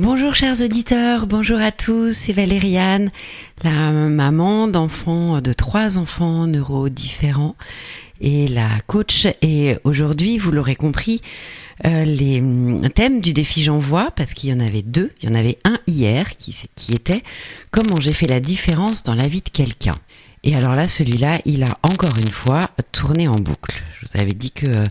Bonjour chers auditeurs, bonjour à tous, c'est Valériane, la maman d'enfants, de trois enfants neurodifférents et la coach. Et aujourd'hui, vous l'aurez compris, euh, les hum, thèmes du défi J'envoie, parce qu'il y en avait deux, il y en avait un hier qui était comment j'ai fait la différence dans la vie de quelqu'un? Et alors là, celui-là, il a encore une fois tourné en boucle. Je vous avais dit que euh,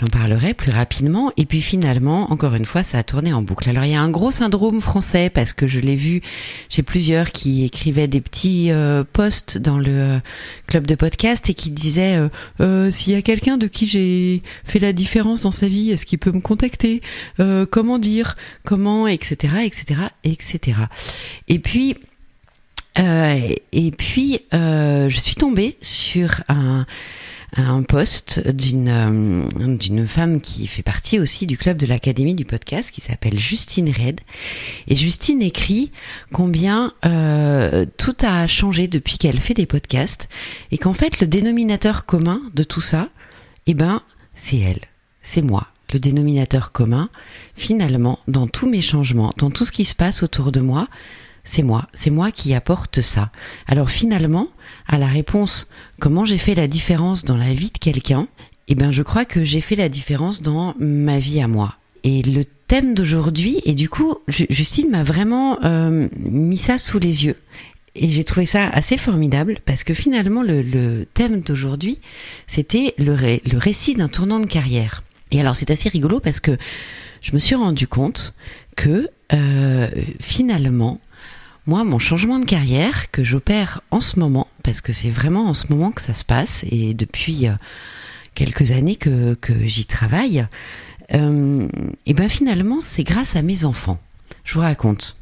j'en parlerai plus rapidement. Et puis finalement, encore une fois, ça a tourné en boucle. Alors il y a un gros syndrome français parce que je l'ai vu chez plusieurs qui écrivaient des petits euh, posts dans le euh, club de podcast et qui disaient euh, Euh, s'il y a quelqu'un de qui j'ai fait la différence dans sa vie, est-ce qu'il peut me contacter? Comment dire? Comment? Etc. Etc. Etc. Et puis et puis, je suis tombée sur un, un post d'une euh, d'une femme qui fait partie aussi du club de l'Académie du podcast, qui s'appelle Justine Red. Et Justine écrit combien euh, tout a changé depuis qu'elle fait des podcasts, et qu'en fait, le dénominateur commun de tout ça, eh ben, c'est elle, c'est moi. Le dénominateur commun, finalement, dans tous mes changements, dans tout ce qui se passe autour de moi, c'est moi, c'est moi qui apporte ça. Alors finalement, à la réponse comment j'ai fait la différence dans la vie de quelqu'un, eh ben je crois que j'ai fait la différence dans ma vie à moi. Et le thème d'aujourd'hui, et du coup, Ju- Justine m'a vraiment euh, mis ça sous les yeux. Et j'ai trouvé ça assez formidable parce que finalement, le, le thème d'aujourd'hui, c'était le récit d'un tournant de carrière. Et alors, c'est assez rigolo parce que je me suis rendu compte que euh, finalement, moi, mon changement de carrière que j'opère en ce moment, parce que c'est vraiment en ce moment que ça se passe, et depuis euh, quelques années que, que j'y travaille, euh, et ben finalement, c'est grâce à mes enfants. Je vous raconte.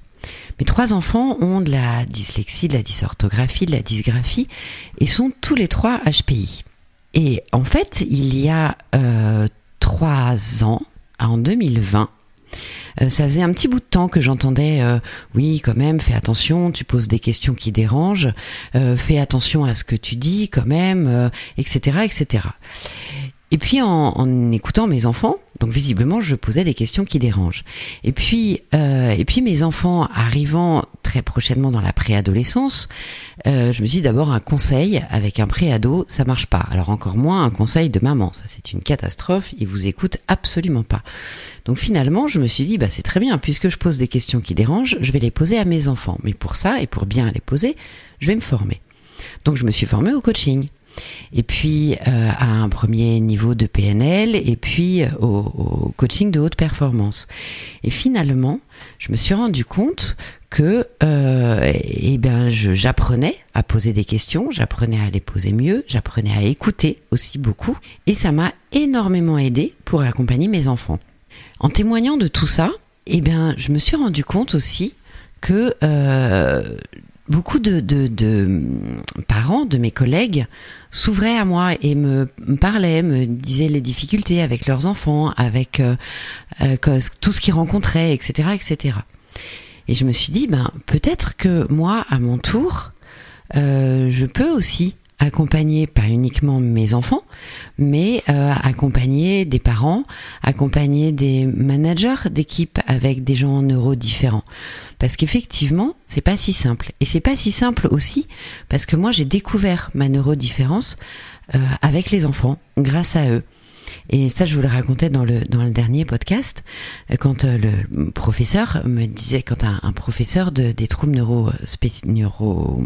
Mes trois enfants ont de la dyslexie, de la dysorthographie, de la dysgraphie, et sont tous les trois HPI. Et en fait, il y a euh, trois ans, en 2020, euh, ça faisait un petit bout de temps que j'entendais euh, oui quand même fais attention tu poses des questions qui dérangent euh, fais attention à ce que tu dis quand même etc etc et puis en, en écoutant mes enfants donc visiblement je posais des questions qui dérangent et puis euh, et puis mes enfants arrivant très prochainement dans la préadolescence euh, je me suis d'abord un conseil avec un préado ça marche pas alors encore moins un conseil de maman ça c'est une catastrophe ils vous écoutent absolument pas donc finalement, je me suis dit, bah, c'est très bien, puisque je pose des questions qui dérangent, je vais les poser à mes enfants. Mais pour ça, et pour bien les poser, je vais me former. Donc je me suis formée au coaching. Et puis euh, à un premier niveau de PNL, et puis euh, au, coaching de haute performance. Et finalement, je me suis rendu compte que euh, eh ben, j'apprenais à poser des questions, j'apprenais à les poser mieux, j'apprenais à écouter aussi beaucoup, et ça m'a énormément aidé pour accompagner mes enfants. En témoignant de tout ça, eh bien, je me suis rendu compte aussi que beaucoup de, parents, de mes collègues, s'ouvraient à moi et me, parlaient, me disaient les difficultés avec leurs enfants, avec euh, euh, tout ce qu'ils rencontraient, etc., etc. Et je me suis dit, ben peut-être que moi, à mon tour, euh, je peux aussi accompagner pas uniquement mes enfants, mais euh, accompagner des parents, accompagner des managers d'équipe avec des gens neurodifférents. Parce qu'effectivement, c'est pas si simple. Et c'est pas si simple aussi parce que moi j'ai découvert ma neurodifférence euh, avec les enfants, grâce à eux. Et ça, je vous le racontais dans le dans le dernier podcast, euh, quand euh, le professeur me disait, quand un, professeur de, des troubles neuro, spéci- neuro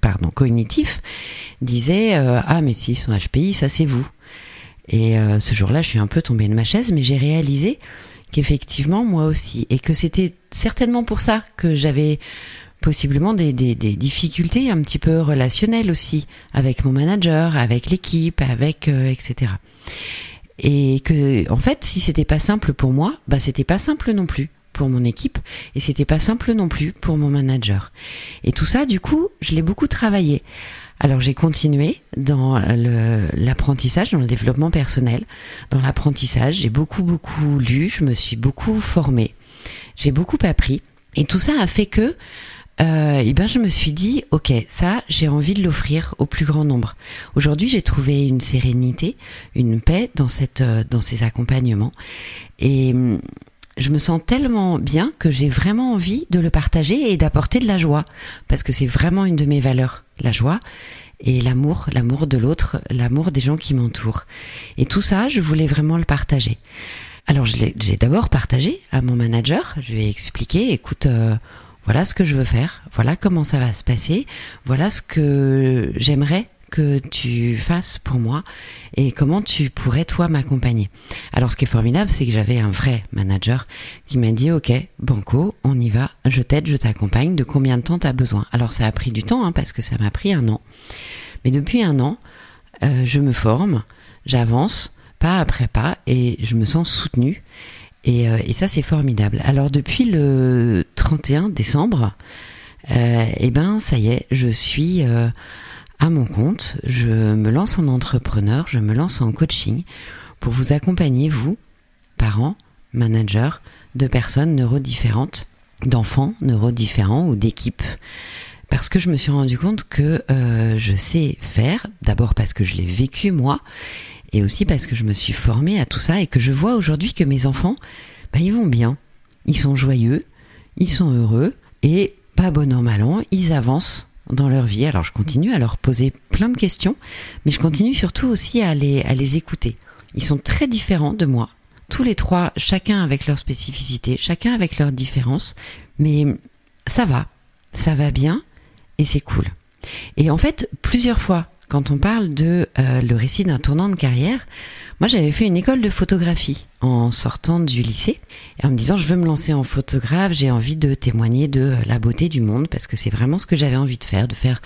pardon cognitifs disait euh, ah mais s'ils sont HPI, ça c'est vous. Et euh, ce jour-là, je suis un peu tombée de ma chaise, mais j'ai réalisé qu'effectivement moi aussi, et que c'était certainement pour ça que j'avais possiblement des, des, des difficultés un petit peu relationnelles aussi avec mon manager, avec l'équipe, avec euh, etc. Et que, en fait, si c'était pas simple pour moi, bah, c'était pas simple non plus pour mon équipe et c'était pas simple non plus pour mon manager. Et tout ça, du coup, je l'ai beaucoup travaillé. Alors j'ai continué dans l'apprentissage, dans le développement personnel. Dans l'apprentissage, j'ai beaucoup beaucoup lu, je me suis beaucoup formée, j'ai beaucoup appris. Et tout ça a fait que, euh, eh ben je me suis dit, ok, ça j'ai envie de l'offrir au plus grand nombre. Aujourd'hui j'ai trouvé une sérénité, une paix dans cette euh, dans ces accompagnements. Et hum, je me sens tellement bien que j'ai vraiment envie de le partager et d'apporter de la joie parce que c'est vraiment une de mes valeurs, la joie et l'amour, l'amour de l'autre, l'amour des gens qui m'entourent. Et tout ça, je voulais vraiment le partager. Alors j'ai d'abord partagé à mon manager, je lui ai expliqué, écoute, euh, voilà ce que je veux faire, voilà comment ça va se passer, voilà ce que j'aimerais que tu fasses pour moi et comment tu pourrais toi m'accompagner. Alors ce qui est formidable, c'est que j'avais un vrai manager qui m'a dit OK, Banco, on y va, je t'aide, je t'accompagne, de combien de temps tu as besoin? Alors ça a pris du temps hein, parce que ça m'a pris un an. Mais depuis un an, euh, je me forme, j'avance pas après pas et je me sens soutenue et, euh, et ça c'est formidable. Alors depuis le 31 décembre, euh, eh ben ça y est, je suis euh, à mon compte, je me lance en entrepreneur, je me lance en coaching pour vous accompagner, vous, parents, managers, de personnes neurodifférentes, d'enfants neurodifférents ou d'équipes. Parce que je me suis rendu compte que je sais faire, d'abord parce que je l'ai vécu moi, et aussi parce que je me suis formée à tout ça et que je vois aujourd'hui que mes enfants, ben, ils vont bien, ils sont joyeux, ils sont heureux, et pas bon an mal an, ils avancent dans leur vie. Alors je continue à leur poser plein de questions, mais je continue surtout aussi à les, à les écouter. Ils sont très différents de moi, tous les trois, chacun avec leur spécificité, chacun avec leurs différences, mais ça va, ça va bien et c'est cool. Et en fait, plusieurs fois, quand on parle de euh, le récit d'un tournant de carrière, moi j'avais fait une école de photographie en sortant du lycée et en me disant je veux me lancer en photographe, j'ai envie de témoigner de la beauté du monde parce que c'est vraiment ce que j'avais envie de faire, de faire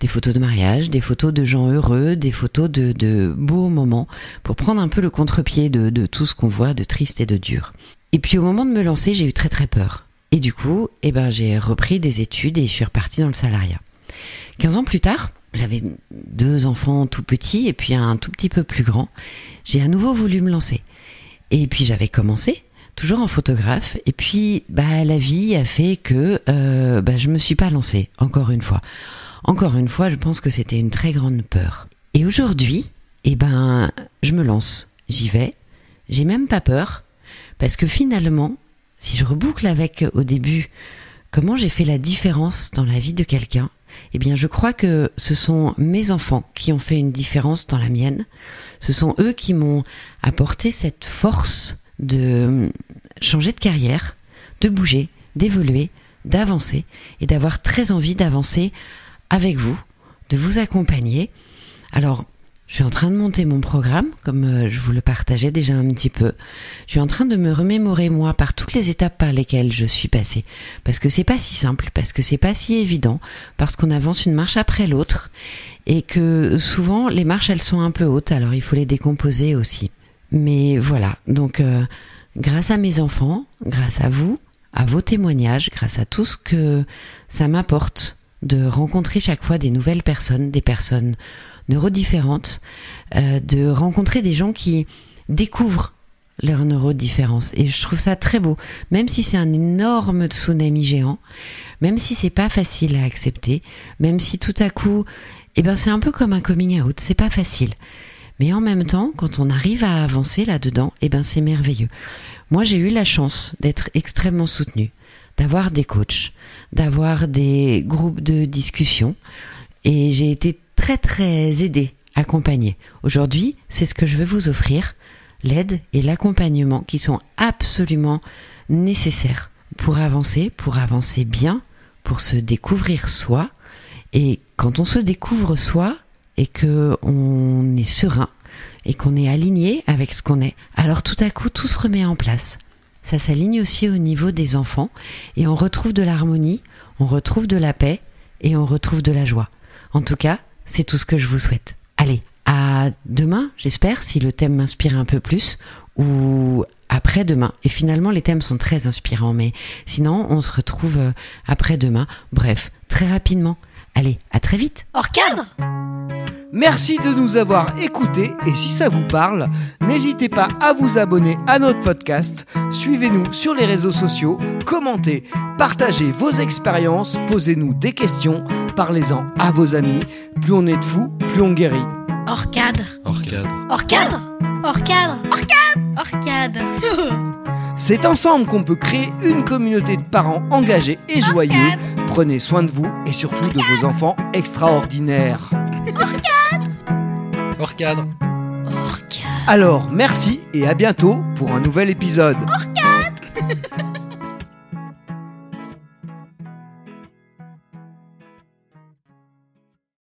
des photos de mariage, des photos de gens heureux, des photos de, de beaux moments pour prendre un peu le contre-pied de, tout ce qu'on voit de triste et de dur. Et puis au moment de me lancer, j'ai eu très très peur. Et du coup, eh ben, j'ai repris des études et je suis repartie dans le salariat. 15 ans plus tard, j'avais deux enfants tout petits et puis un tout petit peu plus grand. J'ai à nouveau voulu me lancer. Et puis j'avais commencé, toujours en photographe. Et puis bah, la vie a fait que euh, bah, je me suis pas lancée, encore une fois. Encore une fois, je pense que c'était une très grande peur. Et aujourd'hui, eh ben, je me lance. J'y vais. J'ai même pas peur. Parce que finalement, si je reboucle avec au début comment j'ai fait la différence dans la vie de quelqu'un, eh bien, je crois que ce sont mes enfants qui ont fait une différence dans la mienne. Ce sont eux qui m'ont apporté cette force de changer de carrière, de bouger, d'évoluer, d'avancer et d'avoir très envie d'avancer avec vous, de vous accompagner. Alors, je suis en train de monter mon programme, comme euh, je vous le partageais déjà un petit peu. Je suis en train de me remémorer moi par toutes les étapes par lesquelles je suis passée, parce que c'est pas si simple, parce que c'est pas si évident, parce qu'on avance une marche après l'autre, et que souvent les marches elles sont un peu hautes, alors il faut les décomposer aussi. Mais voilà, donc euh, grâce à mes enfants, grâce à vous, à vos témoignages, grâce à tout ce que ça m'apporte de rencontrer chaque fois des nouvelles personnes, des personnes neurodifférentes, euh, de rencontrer des gens qui découvrent leur neurodifférence. Et je trouve ça très beau, même si c'est un énorme tsunami géant, même si c'est pas facile à accepter, même si tout à coup, eh ben c'est un peu comme un coming out, c'est pas facile. Mais en même temps, quand on arrive à avancer là-dedans, eh ben c'est merveilleux. Moi, j'ai eu la chance d'être extrêmement soutenue, d'avoir des coachs, d'avoir des groupes de discussion, et j'ai été très très aidée, accompagnée. Aujourd'hui, c'est ce que je veux vous offrir, l'aide et l'accompagnement qui sont absolument nécessaires pour avancer, pour avancer bien, pour se découvrir soi. Et quand on se découvre soi et que on est serein et qu'on est aligné avec ce qu'on est, alors tout à coup tout se remet en place. Ça s'aligne aussi au niveau des enfants et on retrouve de l'harmonie, on retrouve de la paix et on retrouve de la joie. En tout cas, c'est tout ce que je vous souhaite. Allez, À demain, j'espère, si le thème m'inspire un peu plus, ou après-demain. Et finalement, les thèmes sont très inspirants, mais sinon, on se retrouve euh, après-demain. Bref, très rapidement. Allez, à très vite. Hors cadre Merci de nous avoir écoutés et si ça vous parle, n'hésitez pas à vous abonner à notre podcast, suivez-nous sur les réseaux sociaux, commentez, partagez vos expériences, posez-nous des questions, parlez-en à vos amis. Plus on est de fous, plus on guérit. Hors cadre Hors cadre. Hors cadre Hors cadre Hors cadre Hors cadre C'est ensemble qu'on peut créer une communauté de parents engagés et joyeux. Prenez soin de vous et surtout de vos enfants extraordinaires. Hors cadre. Hors cadre Alors, merci et à bientôt pour un nouvel épisode. Hors